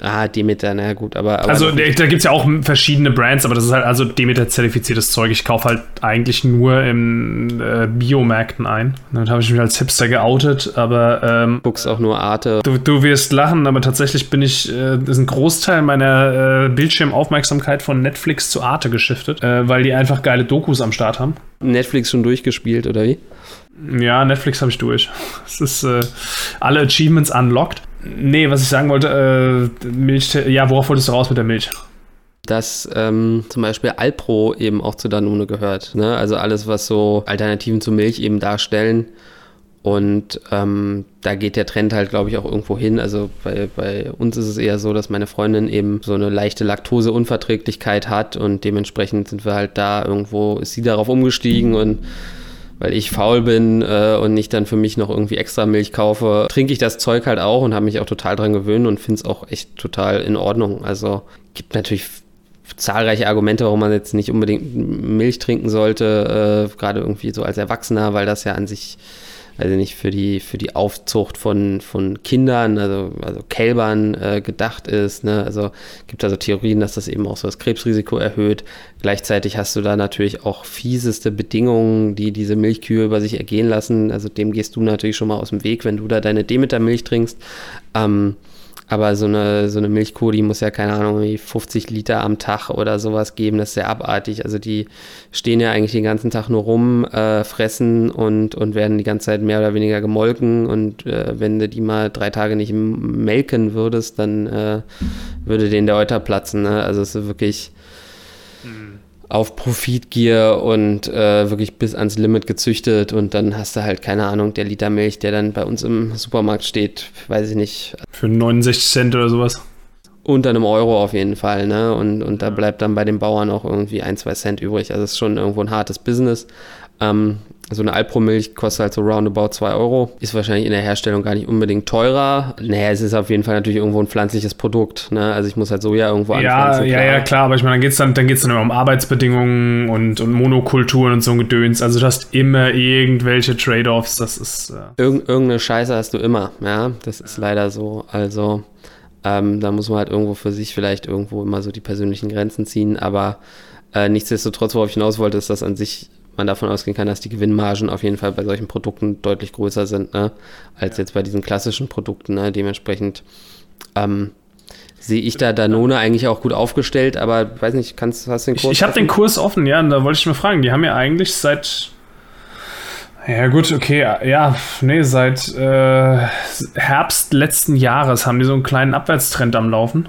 Ah, Demeter, na gut, aber. aber also, da gibt es ja auch verschiedene Brands, aber das ist halt also Demeter-zertifiziertes Zeug. Ich kaufe halt eigentlich nur in äh, Biomärkten ein. Damit habe ich mich als Hipster geoutet, aber. Ähm, Guckst auch nur Arte. Du, du wirst lachen, aber tatsächlich bin ich. Äh, das ist ein Großteil meiner äh, Bildschirmaufmerksamkeit von Netflix zu Arte geschiftet, äh, weil die einfach geile Dokus am Start haben. Netflix schon durchgespielt, oder wie? Ja, Netflix habe ich durch. Es ist äh, alle Achievements unlocked. Nee, was ich sagen wollte, äh, Milch, ja, worauf wolltest du raus mit der Milch? Dass ähm, zum Beispiel Alpro eben auch zu Danone gehört. Ne? Also alles, was so Alternativen zu Milch eben darstellen. Und ähm, da geht der Trend halt, glaube ich, auch irgendwo hin. Also bei, bei uns ist es eher so, dass meine Freundin eben so eine leichte Laktoseunverträglichkeit hat und dementsprechend sind wir halt da irgendwo, ist sie darauf umgestiegen und weil ich faul bin äh, und nicht dann für mich noch irgendwie extra Milch kaufe, trinke ich das Zeug halt auch und habe mich auch total dran gewöhnt und finde es auch echt total in Ordnung. Also gibt natürlich zahlreiche Argumente, warum man jetzt nicht unbedingt Milch trinken sollte, äh, gerade irgendwie so als Erwachsener, weil das ja an sich also nicht für die, für die Aufzucht von, von Kindern, also, also Kälbern äh, gedacht ist. Ne? Also gibt also Theorien, dass das eben auch so das Krebsrisiko erhöht. Gleichzeitig hast du da natürlich auch fieseste Bedingungen, die diese Milchkühe über sich ergehen lassen. Also dem gehst du natürlich schon mal aus dem Weg, wenn du da deine Demeter-Milch trinkst. Ähm, aber so eine, so eine Milchkuh, die muss ja, keine Ahnung, 50 Liter am Tag oder sowas geben. Das ist sehr abartig. Also die stehen ja eigentlich den ganzen Tag nur rum, äh, fressen und, und werden die ganze Zeit mehr oder weniger gemolken. Und äh, wenn du die mal drei Tage nicht melken würdest, dann äh, würde denen der Euter platzen. Ne? Also es ist wirklich. Auf Profitgier und äh, wirklich bis ans Limit gezüchtet und dann hast du halt, keine Ahnung, der Liter Milch, der dann bei uns im Supermarkt steht, weiß ich nicht. Für 69 Cent oder sowas. Unter einem Euro auf jeden Fall, ne? Und, und da bleibt dann bei den Bauern auch irgendwie ein, zwei Cent übrig. Also es ist schon irgendwo ein hartes Business. Ähm, so eine Alpro-Milch kostet halt so roundabout 2 Euro. Ist wahrscheinlich in der Herstellung gar nicht unbedingt teurer. Naja, es ist auf jeden Fall natürlich irgendwo ein pflanzliches Produkt. Ne? Also ich muss halt Soja irgendwo ja. Ja, ja, klar. Aber ich meine, dann geht es dann, dann, geht's dann immer um Arbeitsbedingungen und, und Monokulturen und so ein Gedöns. Also du hast immer irgendwelche Trade-offs. Das ist... Äh Irgend, irgendeine Scheiße hast du immer. Ja, das ist leider so. Also ähm, da muss man halt irgendwo für sich vielleicht irgendwo immer so die persönlichen Grenzen ziehen. Aber äh, nichtsdestotrotz, worauf ich hinaus wollte, ist, dass an sich man davon ausgehen kann, dass die Gewinnmargen auf jeden Fall bei solchen Produkten deutlich größer sind, ne, als jetzt bei diesen klassischen Produkten. Ne? Dementsprechend ähm, sehe ich da Danone eigentlich auch gut aufgestellt, aber weiß nicht, kannst, hast du den Kurs? Ich, ich habe den Kurs offen, ja, und da wollte ich mal fragen. Die haben ja eigentlich seit ja, gut, okay, ja, nee, seit äh, Herbst letzten Jahres haben die so einen kleinen Abwärtstrend am Laufen.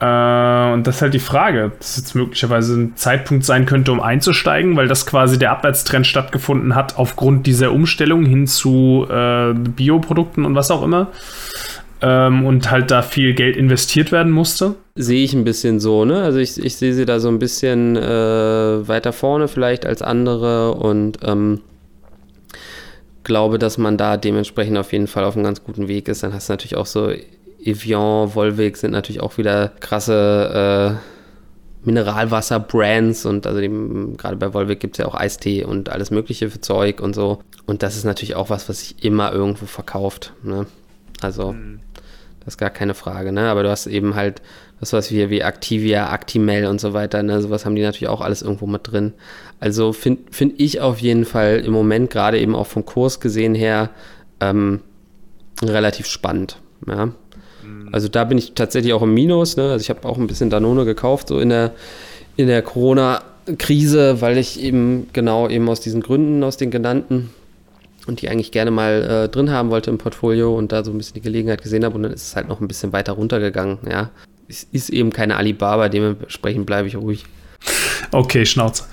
Äh, und das ist halt die Frage, dass jetzt möglicherweise ein Zeitpunkt sein könnte, um einzusteigen, weil das quasi der Abwärtstrend stattgefunden hat aufgrund dieser Umstellung hin zu äh, Bioprodukten und was auch immer. Ähm, und halt da viel Geld investiert werden musste. Sehe ich ein bisschen so, ne? Also ich, ich sehe sie da so ein bisschen äh, weiter vorne vielleicht als andere und ähm, glaube, dass man da dementsprechend auf jeden Fall auf einem ganz guten Weg ist. Dann hast du natürlich auch so Evian, Volvic sind natürlich auch wieder krasse äh, Mineralwasser-Brands und also die, gerade bei Volvic gibt es ja auch Eistee und alles Mögliche für Zeug und so. Und das ist natürlich auch was, was sich immer irgendwo verkauft. Ne? Also, mhm. das ist gar keine Frage, ne? Aber du hast eben halt das, was wir wie Activia, Actimel und so weiter, ne? Sowas haben die natürlich auch alles irgendwo mit drin. Also finde find ich auf jeden Fall im Moment, gerade eben auch vom Kurs gesehen her, ähm, relativ spannend. Ja? Also da bin ich tatsächlich auch im Minus. Ne? Also ich habe auch ein bisschen Danone gekauft, so in der, in der Corona-Krise, weil ich eben genau eben aus diesen Gründen, aus den genannten, und die eigentlich gerne mal äh, drin haben wollte im Portfolio und da so ein bisschen die Gelegenheit gesehen habe und dann ist es halt noch ein bisschen weiter runtergegangen, ja. Es ist eben keine Alibaba, dementsprechend bleibe ich ruhig. Okay, Schnauze.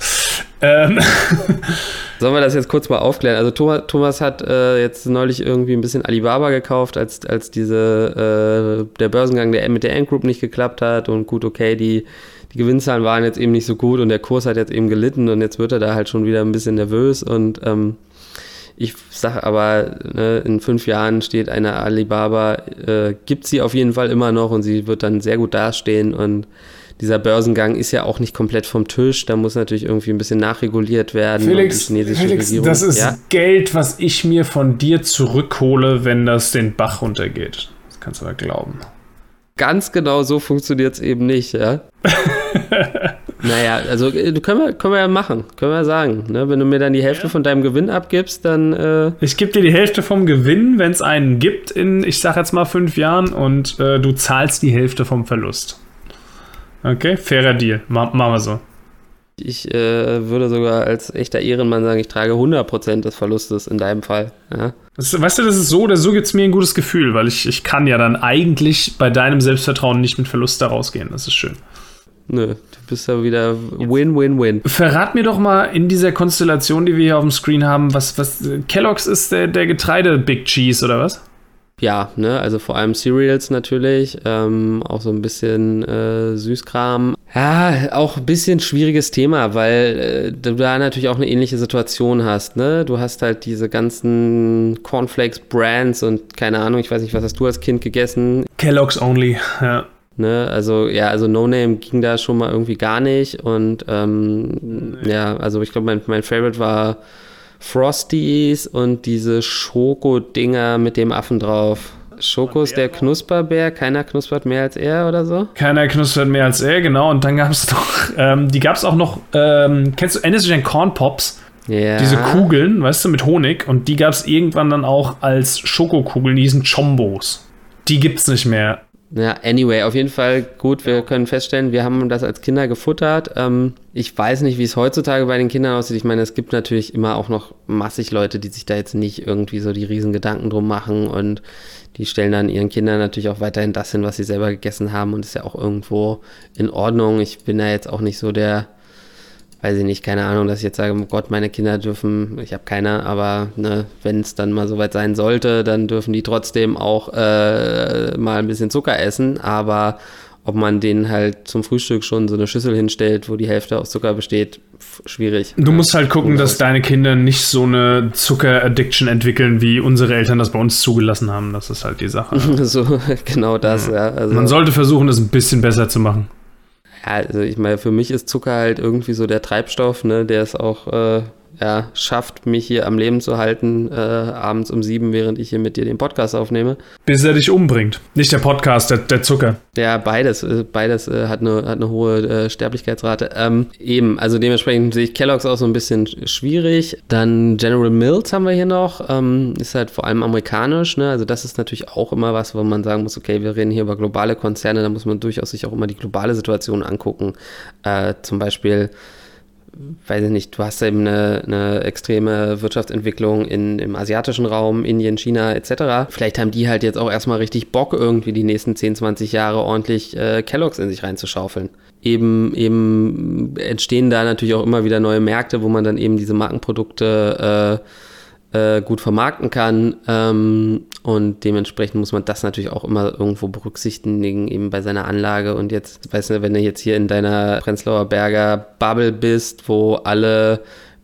Ähm. Sollen wir das jetzt kurz mal aufklären? Also Thomas, Thomas hat äh, jetzt neulich irgendwie ein bisschen Alibaba gekauft, als, als diese, äh, der Börsengang der, mit der Ant Group nicht geklappt hat und gut, okay, die, die Gewinnzahlen waren jetzt eben nicht so gut und der Kurs hat jetzt eben gelitten und jetzt wird er da halt schon wieder ein bisschen nervös und ähm, ich sage aber, ne, in fünf Jahren steht eine Alibaba, äh, gibt sie auf jeden Fall immer noch und sie wird dann sehr gut dastehen und dieser Börsengang ist ja auch nicht komplett vom Tisch. Da muss natürlich irgendwie ein bisschen nachreguliert werden. Felix, Felix das ist ja? Geld, was ich mir von dir zurückhole, wenn das den Bach runtergeht. Das kannst du aber glauben. Ganz genau so funktioniert es eben nicht, ja. naja, also äh, können wir, können wir ja machen, können wir ja sagen. Ne? Wenn du mir dann die Hälfte ja. von deinem Gewinn abgibst, dann. Äh ich gebe dir die Hälfte vom Gewinn, wenn es einen gibt in, ich sag jetzt mal fünf Jahren, und äh, du zahlst die Hälfte vom Verlust. Okay, fairer Deal. Ma machen wir so. Ich äh, würde sogar als echter Ehrenmann sagen, ich trage 100% des Verlustes in deinem Fall. Ja. Das, weißt du, das ist so oder so gibt es mir ein gutes Gefühl, weil ich, ich kann ja dann eigentlich bei deinem Selbstvertrauen nicht mit Verlust da rausgehen. Das ist schön. Nö, du bist ja wieder Win-Win-Win. Verrat mir doch mal in dieser Konstellation, die wir hier auf dem Screen haben, was, was Kellogg's ist der, der Getreide-Big Cheese oder was? Ja, ne, also vor allem Cereals natürlich, ähm, auch so ein bisschen äh, Süßkram. Ja, auch ein bisschen schwieriges Thema, weil äh, du da natürlich auch eine ähnliche Situation hast, ne? Du hast halt diese ganzen Cornflakes-Brands und keine Ahnung, ich weiß nicht, was hast du als Kind gegessen? Kellogg's Only, ja. Ne, also ja, also No Name ging da schon mal irgendwie gar nicht und ähm, nee. ja, also ich glaube, mein, mein Favorite war Frosties und diese Schoko-Dinger mit dem Affen drauf. Schoko ist der Knusperbär, keiner knuspert mehr als er oder so? Keiner knuspert mehr als er, genau. Und dann gab es noch, ähm, die gab es auch noch, ähm, kennst du, erinnerst du dich an Corn Pops? Ja. Diese Kugeln, weißt du, mit Honig. Und die gab es irgendwann dann auch als Schokokugeln, diesen Chombos. Die gibt es nicht mehr. Ja, anyway, auf jeden Fall gut. Wir können feststellen, wir haben das als Kinder gefuttert. Ähm, ich weiß nicht, wie es heutzutage bei den Kindern aussieht. Ich meine, es gibt natürlich immer auch noch massig Leute, die sich da jetzt nicht irgendwie so die riesen Gedanken drum machen und die stellen dann ihren Kindern natürlich auch weiterhin das hin, was sie selber gegessen haben und ist ja auch irgendwo in Ordnung. Ich bin da jetzt auch nicht so der weiß ich nicht, keine Ahnung, dass ich jetzt sage, oh Gott, meine Kinder dürfen, ich habe keine, aber ne, wenn es dann mal soweit sein sollte, dann dürfen die trotzdem auch äh, mal ein bisschen Zucker essen, aber ob man denen halt zum Frühstück schon so eine Schüssel hinstellt, wo die Hälfte aus Zucker besteht, schwierig. Du musst halt gucken, dass deine Kinder nicht so eine Zucker-Addiction entwickeln, wie unsere Eltern das bei uns zugelassen haben. Das ist halt die Sache. so, genau das, ja. ja. Also, Man sollte versuchen, das ein bisschen besser zu machen. Also ich meine, für mich ist Zucker halt irgendwie so der Treibstoff, ne, der es auch äh, ja, schafft, mich hier am Leben zu halten, äh, abends um sieben, während ich hier mit dir den Podcast aufnehme. Bis er dich umbringt. Nicht der Podcast, der, der Zucker. Ja, beides. Äh, beides äh, hat, eine, hat eine hohe äh, Sterblichkeitsrate. Ähm, eben, also dementsprechend sehe ich Kellogg's auch so ein bisschen schwierig. Dann General Mills haben wir hier noch. Ähm, ist halt vor allem amerikanisch. Ne? Also das ist natürlich auch immer was, wo man sagen muss, okay, wir reden hier über globale Konzerne, da muss man durchaus sich auch immer die globale Situation angucken. Äh, zum Beispiel weiß ich nicht, du hast eben eine, eine extreme Wirtschaftsentwicklung in, im asiatischen Raum, Indien, China etc. Vielleicht haben die halt jetzt auch erstmal richtig Bock, irgendwie die nächsten 10, 20 Jahre ordentlich äh, Kelloggs in sich reinzuschaufeln. Eben, eben entstehen da natürlich auch immer wieder neue Märkte, wo man dann eben diese Markenprodukte äh, äh, gut vermarkten kann. Ähm, und dementsprechend muss man das natürlich auch immer irgendwo berücksichtigen, eben bei seiner Anlage. Und jetzt, weißt du, wenn du jetzt hier in deiner Prenzlauer Berger Bubble bist, wo alle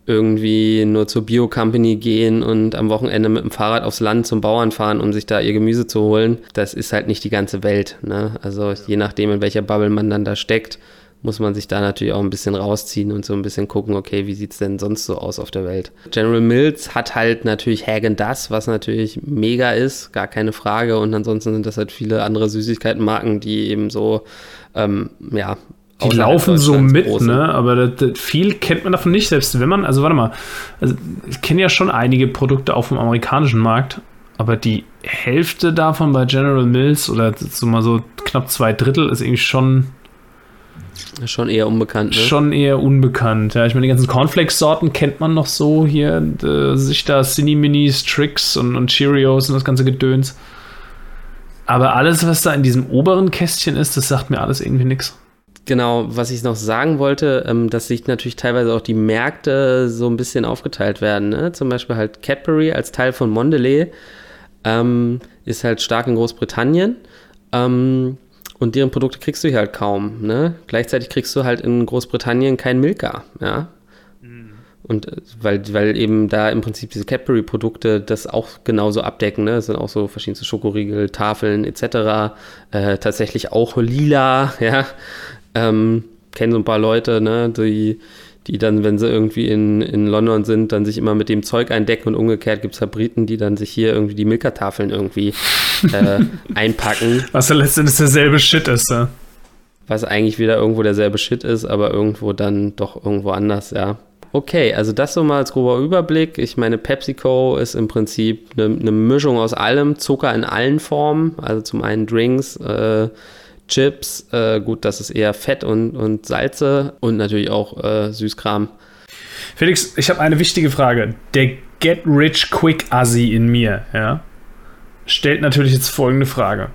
irgendwie nur zur Bio-Company gehen und am Wochenende mit dem Fahrrad aufs Land zum Bauern fahren, um sich da ihr Gemüse zu holen. Das ist halt nicht die ganze Welt. Ne? Also je nachdem, in welcher Bubble man dann da steckt, muss man sich da natürlich auch ein bisschen rausziehen und so ein bisschen gucken, okay, wie sieht es denn sonst so aus auf der Welt. General Mills hat halt natürlich Hagen das, was natürlich mega ist, gar keine Frage. Und ansonsten sind das halt viele andere Süßigkeitenmarken, die eben so, ähm, ja, die laufen so mit, großen. ne? Aber das, das, viel kennt man davon nicht, selbst wenn man, also warte mal, also ich kenne ja schon einige Produkte auch vom amerikanischen Markt, aber die Hälfte davon bei General Mills oder so mal so knapp zwei Drittel ist irgendwie schon Schon eher unbekannt, ne? Schon eher unbekannt, ja. Ich meine, die ganzen Cornflakes-Sorten kennt man noch so hier. Äh, sich da Cine-Minis, Tricks und, und Cheerios und das ganze Gedöns. Aber alles, was da in diesem oberen Kästchen ist, das sagt mir alles irgendwie nichts. Genau, was ich noch sagen wollte, ähm, dass sich natürlich teilweise auch die Märkte so ein bisschen aufgeteilt werden. Ne? Zum Beispiel halt Cadbury als Teil von Mondelez ähm, ist halt stark in Großbritannien. Ähm, und deren Produkte kriegst du hier halt kaum. Ne? Gleichzeitig kriegst du halt in Großbritannien kein Milka. Ja? Mhm. Und äh, weil, weil eben da im Prinzip diese Cadbury-Produkte das auch genauso abdecken. Ne? Es sind auch so verschiedenste Schokoriegel, Tafeln etc. Äh, tatsächlich auch lila. Ja? Ähm, kennen so ein paar Leute, ne? die die dann, wenn sie irgendwie in, in London sind, dann sich immer mit dem Zeug eindecken und umgekehrt gibt es halt Briten, die dann sich hier irgendwie die Milka-Tafeln irgendwie äh, einpacken. Was ja letztendlich derselbe Shit ist, ja. Was eigentlich wieder irgendwo derselbe Shit ist, aber irgendwo dann doch irgendwo anders, ja. Okay, also das so mal als grober Überblick. Ich meine, PepsiCo ist im Prinzip eine, eine Mischung aus allem, Zucker in allen Formen, also zum einen Drinks, äh, Chips, äh, gut, das ist eher Fett und, und Salze und natürlich auch äh, Süßkram. Felix, ich habe eine wichtige Frage. Der Get Rich Quick Assi in mir, ja, stellt natürlich jetzt folgende Frage.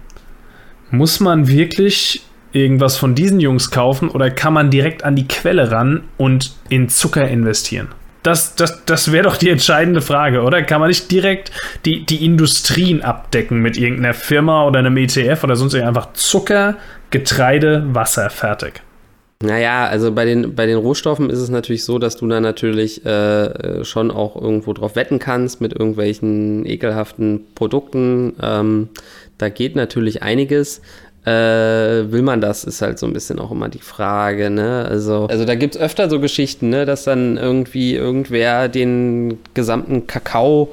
Muss man wirklich irgendwas von diesen Jungs kaufen oder kann man direkt an die Quelle ran und in Zucker investieren? das, das, das wäre doch die entscheidende Frage, oder? Kann man nicht direkt die, die Industrien abdecken mit irgendeiner Firma oder einem ETF oder sonst einfach Zucker, Getreide, Wasser, fertig? Naja, also bei den, bei den Rohstoffen ist es natürlich so, dass du da natürlich äh, schon auch irgendwo drauf wetten kannst mit irgendwelchen ekelhaften Produkten. Ähm, da geht natürlich einiges. Äh, will man das, ist halt so ein bisschen auch immer die Frage, ne? Also, also da gibt es öfter so Geschichten, ne, dass dann irgendwie irgendwer den gesamten Kakao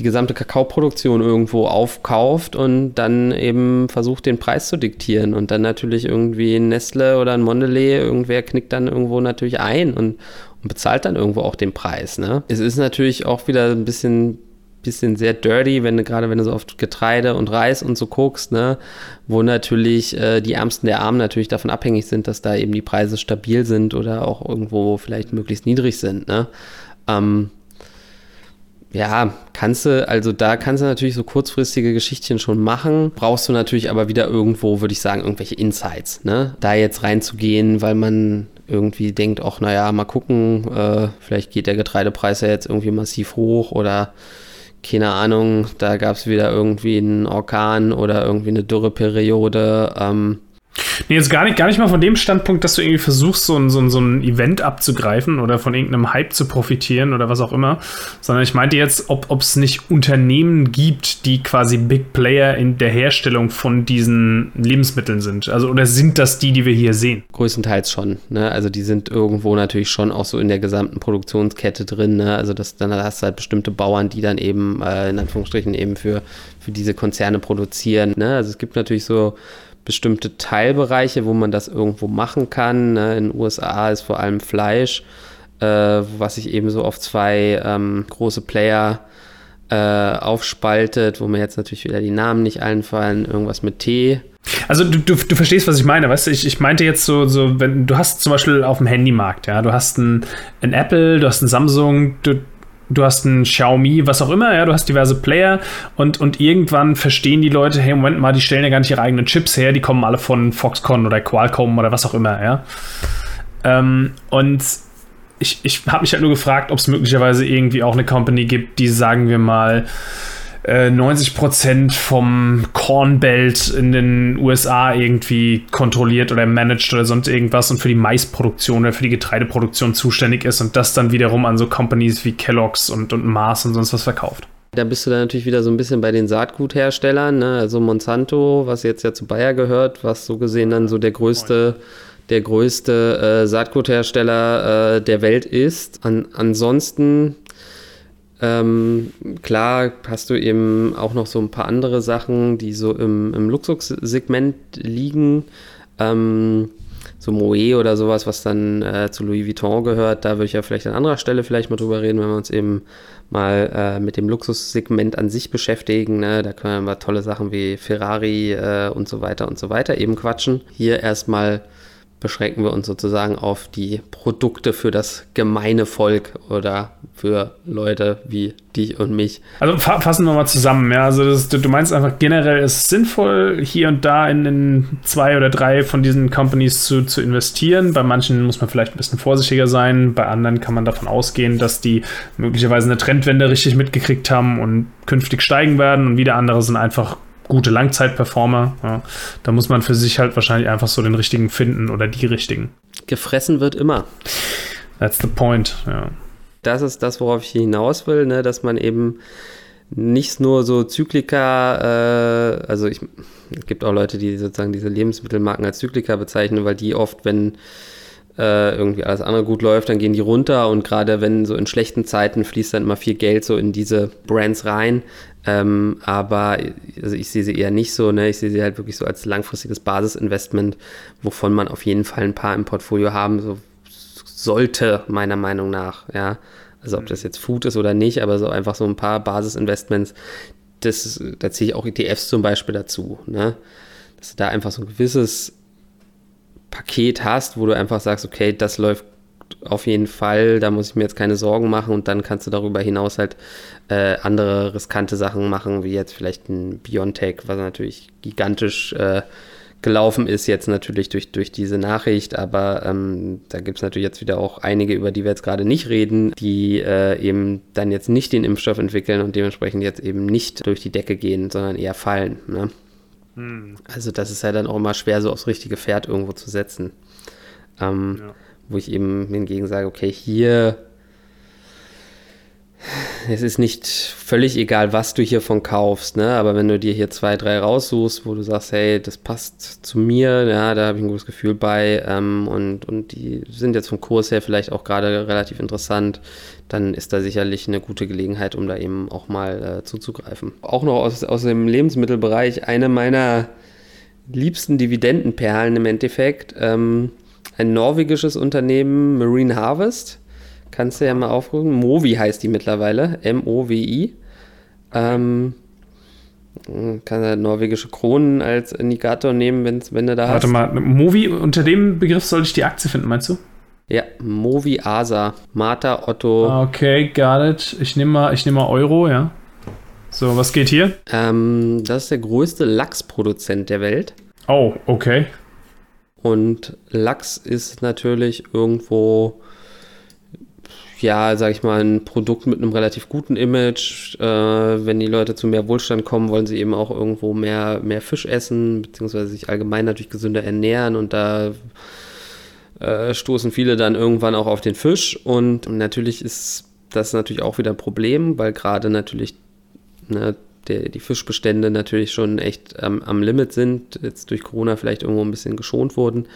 die gesamte Kakaoproduktion irgendwo aufkauft und dann eben versucht, den Preis zu diktieren. Und dann natürlich irgendwie ein Nestle oder ein Mondelez, irgendwer knickt dann irgendwo natürlich ein und, und bezahlt dann irgendwo auch den Preis. Ne? Es ist natürlich auch wieder ein bisschen bisschen sehr dirty, wenn du gerade wenn du so auf Getreide und Reis und so guckst, ne, wo natürlich äh, die Ärmsten der Armen natürlich davon abhängig sind, dass da eben die Preise stabil sind oder auch irgendwo vielleicht möglichst niedrig sind, ne. Ähm, ja, kannst du, also da kannst du natürlich so kurzfristige Geschichtchen schon machen. Brauchst du natürlich aber wieder irgendwo, würde ich sagen, irgendwelche Insights, ne? Da jetzt reinzugehen, weil man irgendwie denkt, ach naja, mal gucken, äh, vielleicht geht der Getreidepreis ja jetzt irgendwie massiv hoch oder keine Ahnung, da gab es wieder irgendwie einen Orkan oder irgendwie eine Dürreperiode. Ähm, Nee, jetzt gar nicht, gar nicht mal von dem Standpunkt, dass du irgendwie versuchst, so ein, so, ein, so ein Event abzugreifen oder von irgendeinem Hype zu profitieren oder was auch immer, sondern ich meinte jetzt, ob es nicht Unternehmen gibt, die quasi Big Player in der Herstellung von diesen Lebensmitteln sind. Also, oder sind das die, die wir hier sehen? Größtenteils schon. Ne? Also, die sind irgendwo natürlich schon auch so in der gesamten Produktionskette drin. Ne? Also, das, dann hast du halt bestimmte Bauern, die dann eben, äh, in Anführungsstrichen, eben für, für diese Konzerne produzieren. Ne? Also, es gibt natürlich so bestimmte Teilbereiche, wo man das irgendwo machen kann. Ne? In den USA ist vor allem Fleisch, äh, was sich eben so auf zwei ähm, große Player äh, aufspaltet, wo mir jetzt natürlich wieder die Namen nicht einfallen, irgendwas mit T. Also du, du, du verstehst, was ich meine, weißt du, ich, ich meinte jetzt so, so, wenn du hast zum Beispiel auf dem Handymarkt, ja, du hast ein, ein Apple, du hast ein Samsung, du, du hast ein Xiaomi, was auch immer, ja, du hast diverse Player und, und irgendwann verstehen die Leute, hey, Moment mal, die stellen ja gar nicht ihre eigenen Chips her, die kommen alle von Foxconn oder Qualcomm oder was auch immer, ja. Ähm, und ich, ich habe mich halt nur gefragt, ob es möglicherweise irgendwie auch eine Company gibt, die, sagen wir mal, 90% äh, vom Corn Belt in den USA irgendwie kontrolliert oder managt oder sonst irgendwas und für die Maisproduktion oder für die Getreideproduktion zuständig ist und das dann wiederum an so Companies wie Kellogg's und, und Mars und sonst was verkauft. Da bist du dann natürlich wieder so ein bisschen bei den Saatgutherstellern, ne? also Monsanto, was jetzt ja zu Bayer gehört, was so gesehen dann so der größte der größte äh, Saatguthersteller äh, der Welt ist. An, ansonsten ähm, klar hast du eben auch noch so ein paar andere Sachen, die so im, im Luxussegment liegen. Ähm, so Moe oder sowas, was dann äh, zu Louis Vuitton gehört. Da würde ich ja vielleicht an anderer Stelle vielleicht mal drüber reden, wenn wir uns eben mal äh, mit dem Luxussegment an sich beschäftigen. Ne? Da können wir tolle Sachen wie Ferrari äh, und so weiter und so weiter eben quatschen. Hier erstmal beschränken wir uns sozusagen auf die Produkte für das gemeine Volk oder für Leute wie dich und mich. Also fassen wir mal zusammen, ja. Also das, du meinst einfach generell ist es sinnvoll, hier und da in, in, zwei oder drei von diesen Companies zu, zu investieren. Bei manchen muss man vielleicht ein bisschen vorsichtiger sein, bei anderen kann man davon ausgehen, dass die möglicherweise eine Trendwende richtig mitgekriegt haben und künftig steigen werden und wieder andere sind einfach gute Langzeitperformer. Ja. Da muss man für sich halt wahrscheinlich einfach so den richtigen finden oder die richtigen. Gefressen wird immer. That's the point, ja. Das ist das, worauf ich hinaus will, ne? dass man eben nicht nur so Zyklika, äh, also ich, es gibt auch Leute, die sozusagen diese Lebensmittelmarken als Zyklika bezeichnen, weil die oft, wenn äh, irgendwie alles andere gut läuft, dann gehen die runter und gerade wenn so in schlechten Zeiten fließt dann immer viel Geld so in diese Brands rein. Ähm, aber also ich sehe sie eher nicht so, ne? Ich sehe sie halt wirklich so als langfristiges Basisinvestment, wovon man auf jeden Fall ein paar im Portfolio haben so sollte, meiner Meinung nach, ja. Also ob das jetzt Food ist oder nicht, aber so einfach so ein paar Basisinvestments, das, da ziehe ich auch ETFs zum Beispiel dazu, ne? Dass du da einfach so ein gewisses Paket hast, wo du einfach sagst, okay, das läuft auf jeden Fall, da muss ich mir jetzt keine Sorgen machen und dann kannst du darüber hinaus halt äh, andere riskante Sachen machen, wie jetzt vielleicht ein Biontech, was natürlich gigantisch äh, gelaufen ist, jetzt natürlich durch, durch diese Nachricht, aber ähm, da gibt es natürlich jetzt wieder auch einige, über die wir jetzt gerade nicht reden, die äh, eben dann jetzt nicht den Impfstoff entwickeln und dementsprechend jetzt eben nicht durch die Decke gehen, sondern eher fallen. Ne? Hm. Also das ist ja dann auch immer schwer, so aufs richtige Pferd irgendwo zu setzen. Ähm, ja. Wo ich eben hingegen sage, okay, hier es ist nicht völlig egal, was du hiervon kaufst, ne? aber wenn du dir hier zwei, drei raussuchst, wo du sagst, hey, das passt zu mir, ja, da habe ich ein gutes Gefühl bei ähm, und, und die sind jetzt vom Kurs her vielleicht auch gerade relativ interessant, dann ist da sicherlich eine gute Gelegenheit, um da eben auch mal äh, zuzugreifen. Auch noch aus, aus dem Lebensmittelbereich eine meiner liebsten Dividendenperlen im Endeffekt, ähm, ein norwegisches Unternehmen, Marine Harvest Kannst du ja mal aufrufen. Movi heißt die mittlerweile. M-O-W-I. Ähm, kann er norwegische Kronen als Indikator nehmen, wenn's, wenn du da Warte hast. Warte mal, Movi, unter dem Begriff soll ich die Aktie finden, meinst du? Ja, Movi Asa. Martha Otto. Okay, got it. Ich nehme mal, nehm mal Euro, ja. So, was geht hier? Ähm, das ist der größte Lachsproduzent der Welt. Oh, okay. Und Lachs ist natürlich irgendwo ja, sag ich mal, ein Produkt mit einem relativ guten Image. Äh, wenn die Leute zu mehr Wohlstand kommen, wollen sie eben auch irgendwo mehr, mehr Fisch essen, beziehungsweise sich allgemein natürlich gesünder ernähren und da äh, stoßen viele dann irgendwann auch auf den Fisch und natürlich ist das natürlich auch wieder ein Problem, weil gerade natürlich ne, der, die Fischbestände natürlich schon echt ähm, am Limit sind, jetzt durch Corona vielleicht irgendwo ein bisschen geschont wurden.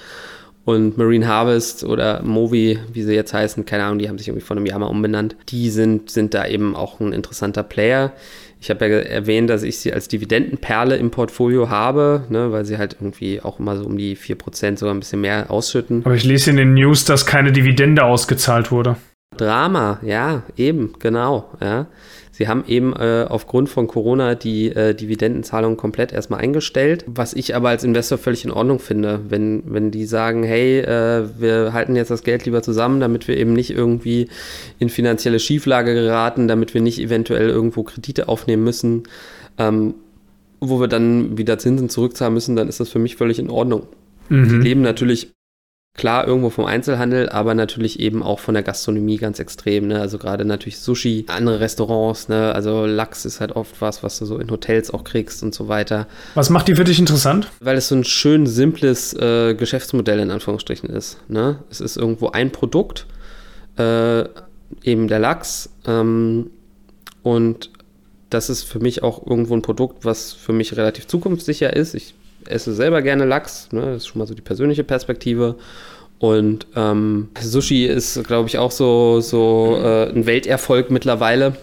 Und Marine Harvest oder Movi, wie sie jetzt heißen, keine Ahnung, die haben sich irgendwie vor einem Jahr mal umbenannt. Die sind, sind da eben auch ein interessanter Player. Ich habe ja erwähnt, dass ich sie als Dividendenperle im Portfolio habe, ne, weil sie halt irgendwie auch immer so um die 4% sogar ein bisschen mehr ausschütten. Aber ich lese in den News, dass keine Dividende ausgezahlt wurde. Drama, ja, eben, genau, ja. Sie haben eben äh, aufgrund von Corona die äh, Dividendenzahlung komplett erstmal eingestellt, was ich aber als Investor völlig in Ordnung finde, wenn, wenn die sagen, hey, äh, wir halten jetzt das Geld lieber zusammen, damit wir eben nicht irgendwie in finanzielle Schieflage geraten, damit wir nicht eventuell irgendwo Kredite aufnehmen müssen, ähm, wo wir dann wieder Zinsen zurückzahlen müssen, dann ist das für mich völlig in Ordnung. Mhm. Die leben natürlich Klar, irgendwo vom Einzelhandel, aber natürlich eben auch von der Gastronomie ganz extrem. Ne? Also gerade natürlich Sushi, andere Restaurants, ne? also Lachs ist halt oft was, was du so in Hotels auch kriegst und so weiter. Was macht die für dich interessant? Weil es so ein schön simples äh, Geschäftsmodell in Anführungsstrichen ist. Ne? Es ist irgendwo ein Produkt, äh, eben der Lachs. Ähm, und das ist für mich auch irgendwo ein Produkt, was für mich relativ zukunftssicher ist. Ich esse selber gerne Lachs, ne? das ist schon mal so die persönliche Perspektive. Und ähm, Sushi ist, glaube ich, auch so, so äh, ein Welterfolg mittlerweile.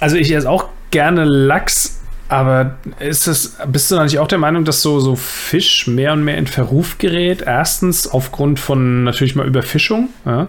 Also ich esse auch gerne Lachs, aber ist es, bist du natürlich auch der Meinung, dass so, so Fisch mehr und mehr in Verruf gerät? Erstens aufgrund von natürlich mal Überfischung. Ja?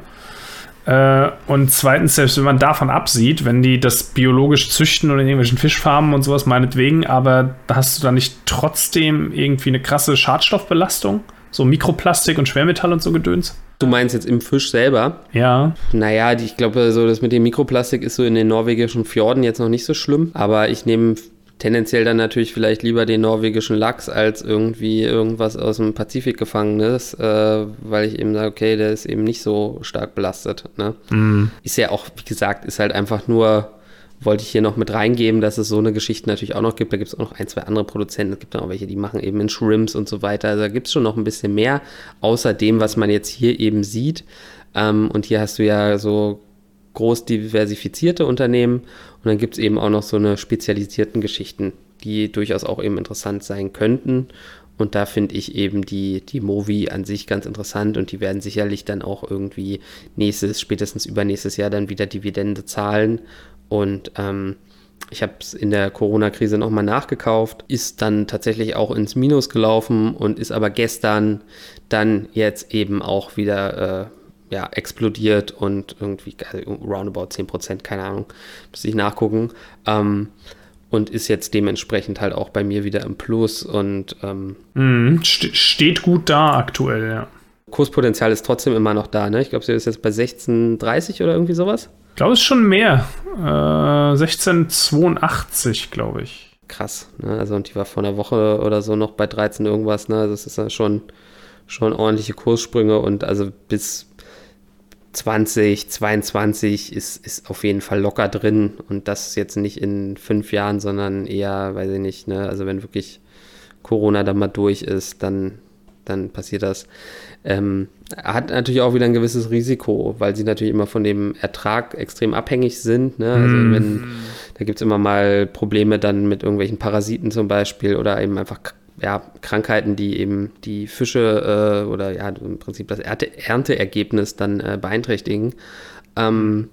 Äh, und zweitens, selbst wenn man davon absieht, wenn die das biologisch züchten oder in irgendwelchen Fischfarmen und sowas, meinetwegen, aber hast du da nicht trotzdem irgendwie eine krasse Schadstoffbelastung? So Mikroplastik und Schwermetall und so Gedöns? Du meinst jetzt im Fisch selber? Ja. Naja, ich glaube, so das mit dem Mikroplastik ist so in den norwegischen Fjorden jetzt noch nicht so schlimm. Aber ich nehme tendenziell dann natürlich vielleicht lieber den norwegischen Lachs als irgendwie irgendwas aus dem Pazifik gefangenes, äh, weil ich eben sage, okay, der ist eben nicht so stark belastet. Ne? Mm. Ist ja auch, wie gesagt, ist halt einfach nur, wollte ich hier noch mit reingeben, dass es so eine Geschichte natürlich auch noch gibt. Da gibt es auch noch ein, zwei andere Produzenten. Es gibt dann auch welche, die machen eben in Shrimps und so weiter. Also da gibt es schon noch ein bisschen mehr, außer dem, was man jetzt hier eben sieht. Ähm, und hier hast du ja so groß diversifizierte Unternehmen und dann gibt es eben auch noch so eine spezialisierten Geschichten, die durchaus auch eben interessant sein könnten. Und da finde ich eben die, die Movi an sich ganz interessant und die werden sicherlich dann auch irgendwie nächstes, spätestens übernächstes Jahr dann wieder Dividende zahlen. Und ähm, ich habe es in der Corona-Krise nochmal nachgekauft, ist dann tatsächlich auch ins Minus gelaufen und ist aber gestern dann jetzt eben auch wieder äh, ja, explodiert und irgendwie also roundabout 10%, keine Ahnung, muss ich nachgucken. Ähm, und ist jetzt dementsprechend halt auch bei mir wieder im Plus und ähm, mm, steht gut da aktuell, ja. Kurspotenzial ist trotzdem immer noch da, ne? Ich glaube, sie ist jetzt bei 16,30 oder irgendwie sowas. Ich glaube, es ist schon mehr. Äh, 16,82, glaube ich. krass. Ne? Also und die war vor einer Woche oder so noch bei 13 irgendwas. Ne? Also das ist ja schon, schon ordentliche Kurssprünge und also bis 2022 ist, ist auf jeden Fall locker drin und das jetzt nicht in fünf Jahren, sondern eher, weiß ich nicht, ne? also wenn wirklich Corona dann mal durch ist, dann, dann passiert das. Ähm, hat natürlich auch wieder ein gewisses Risiko, weil sie natürlich immer von dem Ertrag extrem abhängig sind. Ne? Also mm. wenn, da gibt es immer mal Probleme dann mit irgendwelchen Parasiten zum Beispiel oder eben einfach ja, Krankheiten, die eben die Fische äh, oder ja im Prinzip das Ernte Ernteergebnis dann äh, beeinträchtigen. Ähm,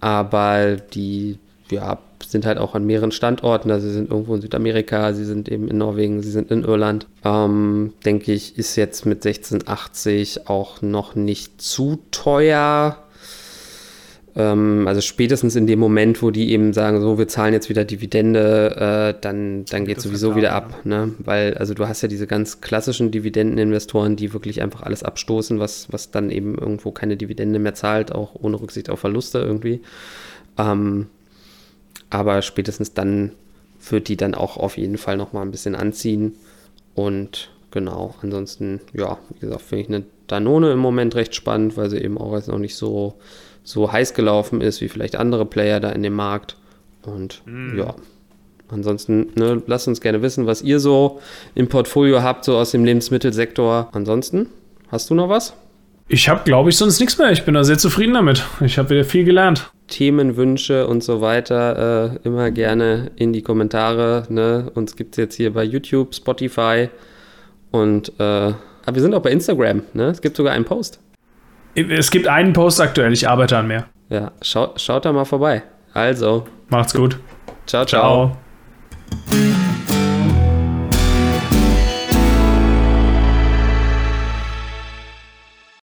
aber die ja, sind halt auch an mehreren Standorten. Also sie sind irgendwo in Südamerika, sie sind eben in Norwegen, sie sind in Irland. Ähm, denke ich, ist jetzt mit 1680 auch noch nicht zu teuer. Ähm, also spätestens in dem Moment, wo die eben sagen, so, wir zahlen jetzt wieder Dividende, äh, dann, dann geht es sowieso wieder ab. Ne? Weil, also du hast ja diese ganz klassischen Dividendeninvestoren, die wirklich einfach alles abstoßen, was, was dann eben irgendwo keine Dividende mehr zahlt, auch ohne Rücksicht auf Verluste irgendwie. Ähm, aber spätestens dann wird die dann auch auf jeden Fall nochmal ein bisschen anziehen. Und genau, ansonsten, ja, wie gesagt, finde ich eine Danone im Moment recht spannend, weil sie eben auch jetzt noch nicht so so heiß gelaufen ist wie vielleicht andere Player da in dem Markt. Und mm. ja, ansonsten ne, lasst uns gerne wissen, was ihr so im Portfolio habt, so aus dem Lebensmittelsektor. Ansonsten, hast du noch was? Ich habe, glaube ich, sonst nichts mehr. Ich bin da sehr zufrieden damit. Ich habe wieder viel gelernt. Themenwünsche und so weiter äh, immer gerne in die Kommentare. Ne? Uns gibt es jetzt hier bei YouTube, Spotify und äh, aber wir sind auch bei Instagram. Ne? Es gibt sogar einen Post. Es gibt einen Post aktuell, ich arbeite an mehr. Ja, schau, schaut da mal vorbei. Also. Macht's gut. ciao. ciao. ciao.